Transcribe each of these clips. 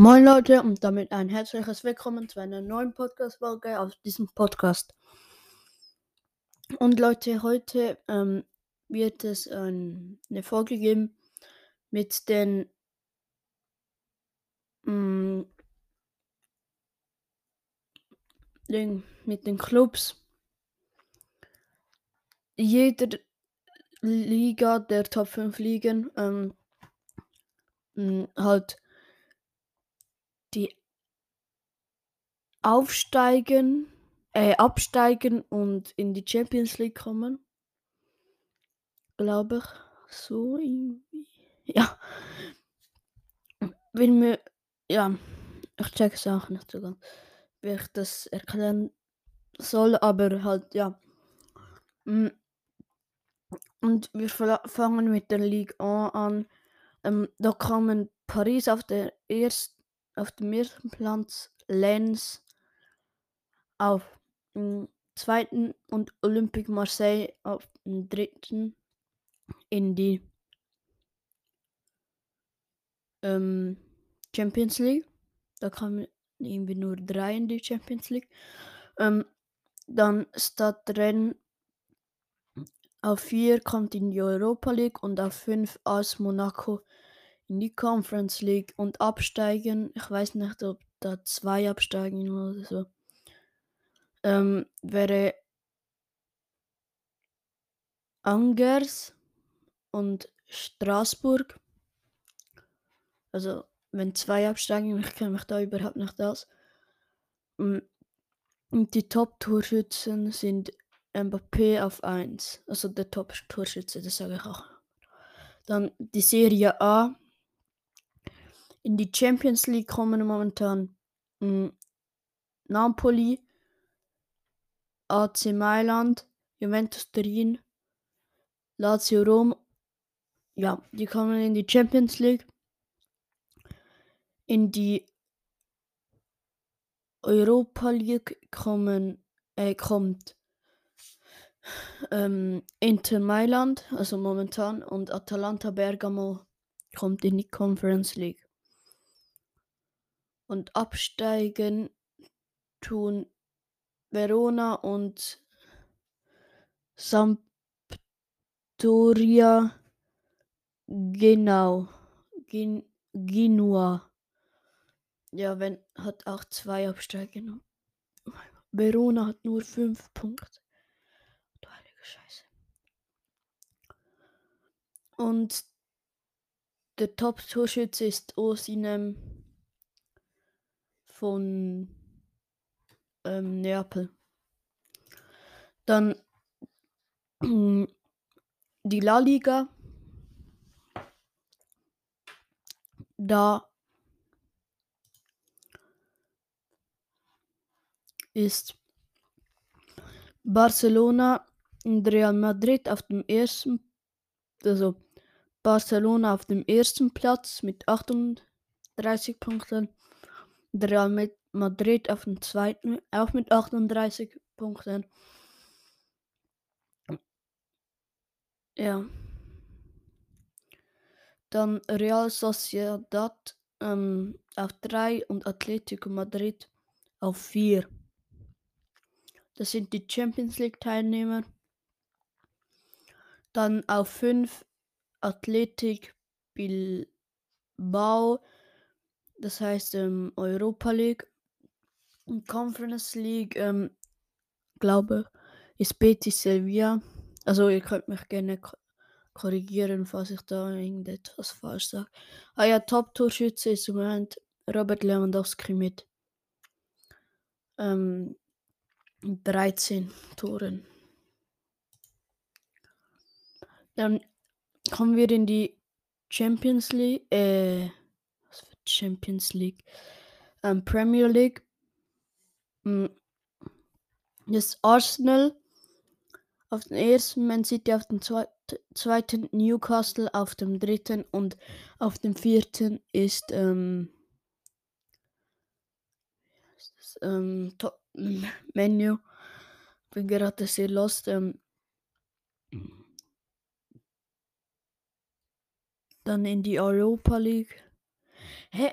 Moin Leute und damit ein herzliches Willkommen zu einer neuen Podcast-Folge auf diesem Podcast. Und Leute, heute ähm, wird es ähm, eine Folge geben mit den mm, mit den Clubs. Jeder Liga der Top 5 Ligen ähm, mm, halt die aufsteigen, äh, absteigen und in die Champions League kommen. Glaube ich. So irgendwie. Ja. Wenn mir. Ja. Ich check es auch nicht so ganz, wie ich das erklären soll, aber halt, ja. Mm. Und wir fangen mit der Ligue 1 an. Ähm, da kommen Paris auf der ersten auf dem ersten Platz Lens auf dem zweiten und Olympique Marseille auf dem dritten in die ähm, Champions League. Da kamen irgendwie nur drei in die Champions League. Ähm, dann Stadtrennen auf vier kommt in die Europa League und auf fünf aus Monaco in die Conference League und absteigen. Ich weiß nicht, ob da zwei absteigen oder so. Ähm, wäre Angers und Straßburg. Also, wenn zwei absteigen, ich kenne mich da überhaupt nicht aus. Mm, und die Top-Torschützen sind Mbappé auf 1. Also der Top-Torschütze, das sage ich auch. Dann die Serie A in die Champions League kommen momentan mh, hm, Napoli, AC Mailand, Juventus Turin, Lazio Rom. Ja, die kommen in die Champions League. In die Europa League kommen, äh, kommt ähm, Inter Mailand, also momentan, und Atalanta Bergamo kommt in die Conference League und absteigen tun Verona und Sampdoria. Genau. Gen Genua ja wenn hat auch zwei absteigen Verona hat nur fünf Punkte. Du heilige Scheiße. Und der Top-Torschütze ist Osinem von ähm, Neapel. Dann die La Liga. Da ist Barcelona und Real Madrid auf dem ersten, also Barcelona auf dem ersten Platz mit 38 Punkten. Real Madrid auf dem zweiten, auch mit 38 Punkten. Ja. Dann Real Sociedad ähm, auf 3 und Atletico Madrid auf 4. Das sind die Champions League Teilnehmer. Dann auf 5 Athletic Bilbao das heißt ähm, Europa League. Und Conference League, ähm, glaube ist Betis Sevilla. Also ihr könnt mich gerne korrigieren, falls ich da irgendetwas falsch sage. Ah ja, Top-Torschütze ist im Moment Robert Lewandowski mit ähm, 13 Toren. Dann kommen wir in die Champions League, äh, Champions League. Ähm, Premier League hm, ist Arsenal auf dem ersten, Man City auf dem zweiten, Newcastle auf dem dritten und auf dem vierten ist ähm, ähm, Menu. Bin gerade sehr lost. Ähm, dann in die Europa League. Hä?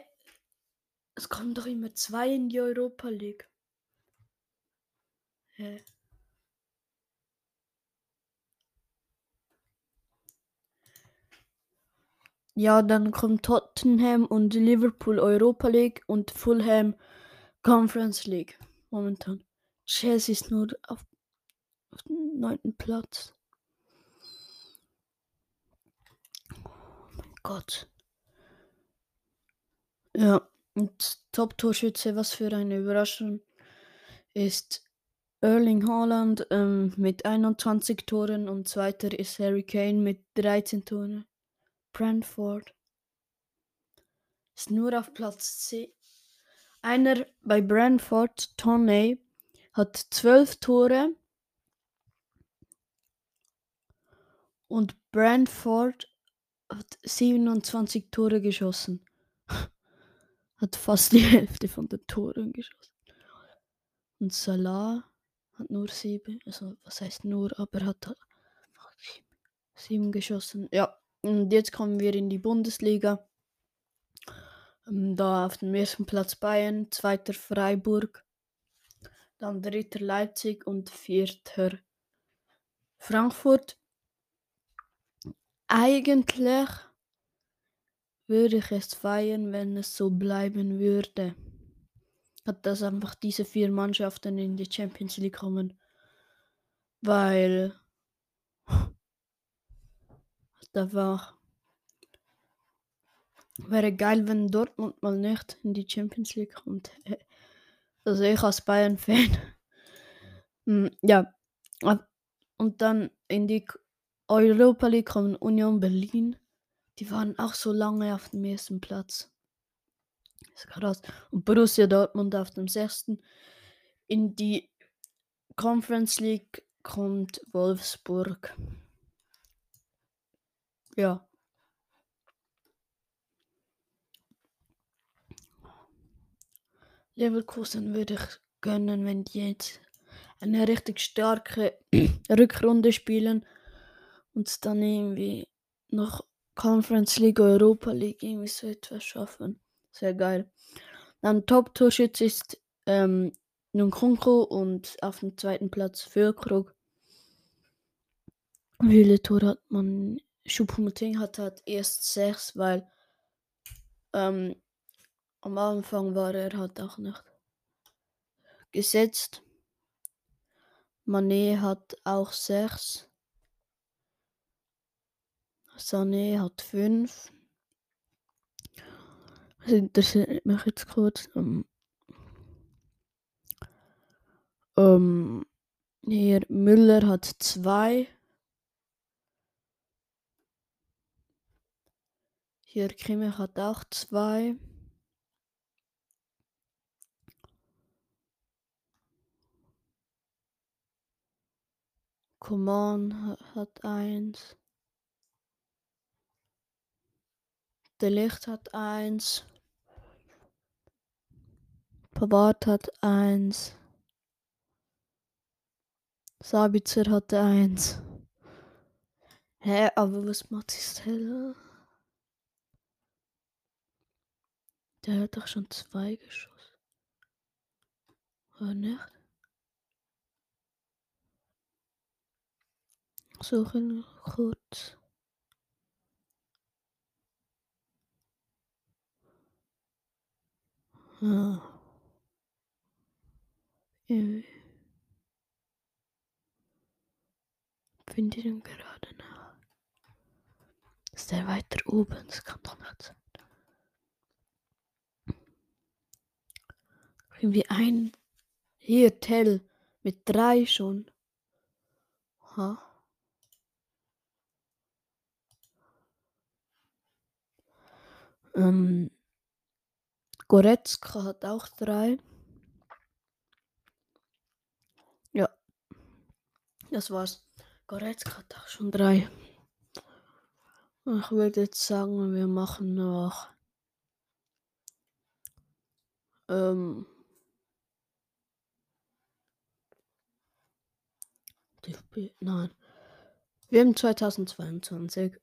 Es kommen doch immer zwei in die Europa League. Hä? Ja, dann kommt Tottenham und Liverpool Europa League und Fulham Conference League momentan. Chelsea ist nur auf, auf dem neunten Platz. Oh mein Gott. Ja, und Top-Torschütze, was für eine Überraschung, ist Erling Haaland ähm, mit 21 Toren und zweiter ist Harry Kane mit 13 Toren. Brentford ist nur auf Platz 10. Einer bei Brentford, Tonney, hat 12 Tore und Brentford hat 27 Tore geschossen. Hat fast die Hälfte von den Toren geschossen. Und Salah hat nur sieben, also was heißt nur, aber hat halt sieben geschossen. Ja, und jetzt kommen wir in die Bundesliga. Ähm, da auf dem ersten Platz Bayern, zweiter Freiburg, dann dritter Leipzig und vierter Frankfurt. Eigentlich würde ich es feiern, wenn es so bleiben würde. Dass einfach diese vier Mannschaften in die Champions League kommen. Weil da war wäre geil, wenn Dortmund mal nicht in die Champions League kommt. Also ich als Bayern-Fan. Hm, ja. Und dann in die Europa League kommen Union Berlin. Die waren auch so lange auf dem ersten Platz. Das ist krass. Und Borussia Dortmund auf dem sechsten. In die Conference League kommt Wolfsburg. Ja. Leverkusen würde ich gönnen, wenn die jetzt eine richtig starke Rückrunde spielen und dann irgendwie noch Conference League, Europa League irgendwie so etwas schaffen. Sehr geil. Dann Top-Torschütze ist ähm, Nkunku und auf dem zweiten Platz Füllkrug. Wie viele Tore hat man? Schupumuting hat halt erst sechs, weil ähm, am Anfang war er halt auch nicht gesetzt. Mané hat auch sechs. Sané hat 5. Das interessiert mich jetzt kurz. Ähm, ähm, hier Müller hat 2. Hier Kimmich hat auch 2. Coman hat 1. Der Licht hat eins. Pavard hat eins. Sabitzer hatte eins. Hä, aber was macht die Stella? Der hat doch schon zwei Geschoss. Oder nicht? Suchen kurz. Ah. Finde ihn gerade nach. Ist der weiter oben? Das kann doch nicht sein. Irgendwie ein. Hier, Tell. Mit drei schon. Ha. Ähm, Goretzka hat auch drei. Ja. Das war's. Goretzka hat auch schon drei. Ich würde jetzt sagen, wir machen noch. Ähm, nein. Wir haben 2022.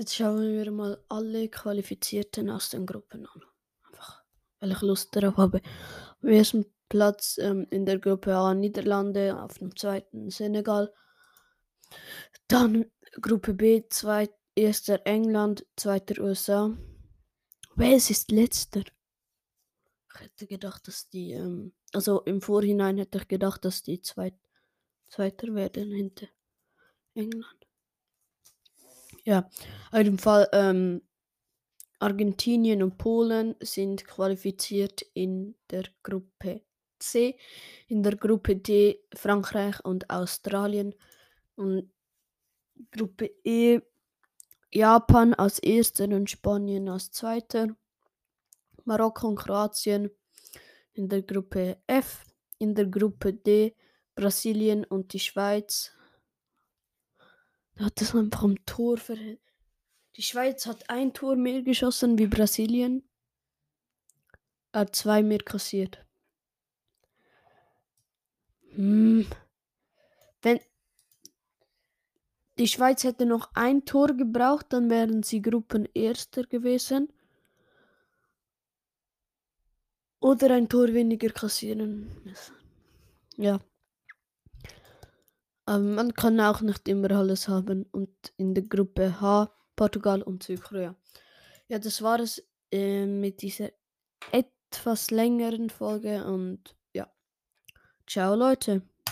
Jetzt schauen wir mal alle Qualifizierten aus den Gruppen an. Einfach, weil ich Lust darauf habe. Am ersten Platz ähm, in der Gruppe A Niederlande, auf dem zweiten Senegal. Dann Gruppe B, zweit, erster England, zweiter USA. Wales ist letzter. Ich hätte gedacht, dass die, ähm, also im Vorhinein hätte ich gedacht, dass die zweit, zweiter werden hinter England. Ja, auf jeden Fall ähm, Argentinien und Polen sind qualifiziert in der Gruppe C. In der Gruppe D Frankreich und Australien. Und Gruppe E Japan als erster und Spanien als zweiter. Marokko und Kroatien in der Gruppe F. In der Gruppe D Brasilien und die Schweiz. Hat es einfach am Tor verhindert. Die Schweiz hat ein Tor mehr geschossen wie Brasilien. Er hat zwei mehr kassiert. Hm. Wenn die Schweiz hätte noch ein Tor gebraucht, dann wären sie Gruppenerster gewesen. Oder ein Tor weniger kassieren müssen. Ja. Aber man kann auch nicht immer alles haben. Und in der Gruppe H Portugal und Südkorea. Ja, das war es äh, mit dieser etwas längeren Folge und ja. Ciao Leute.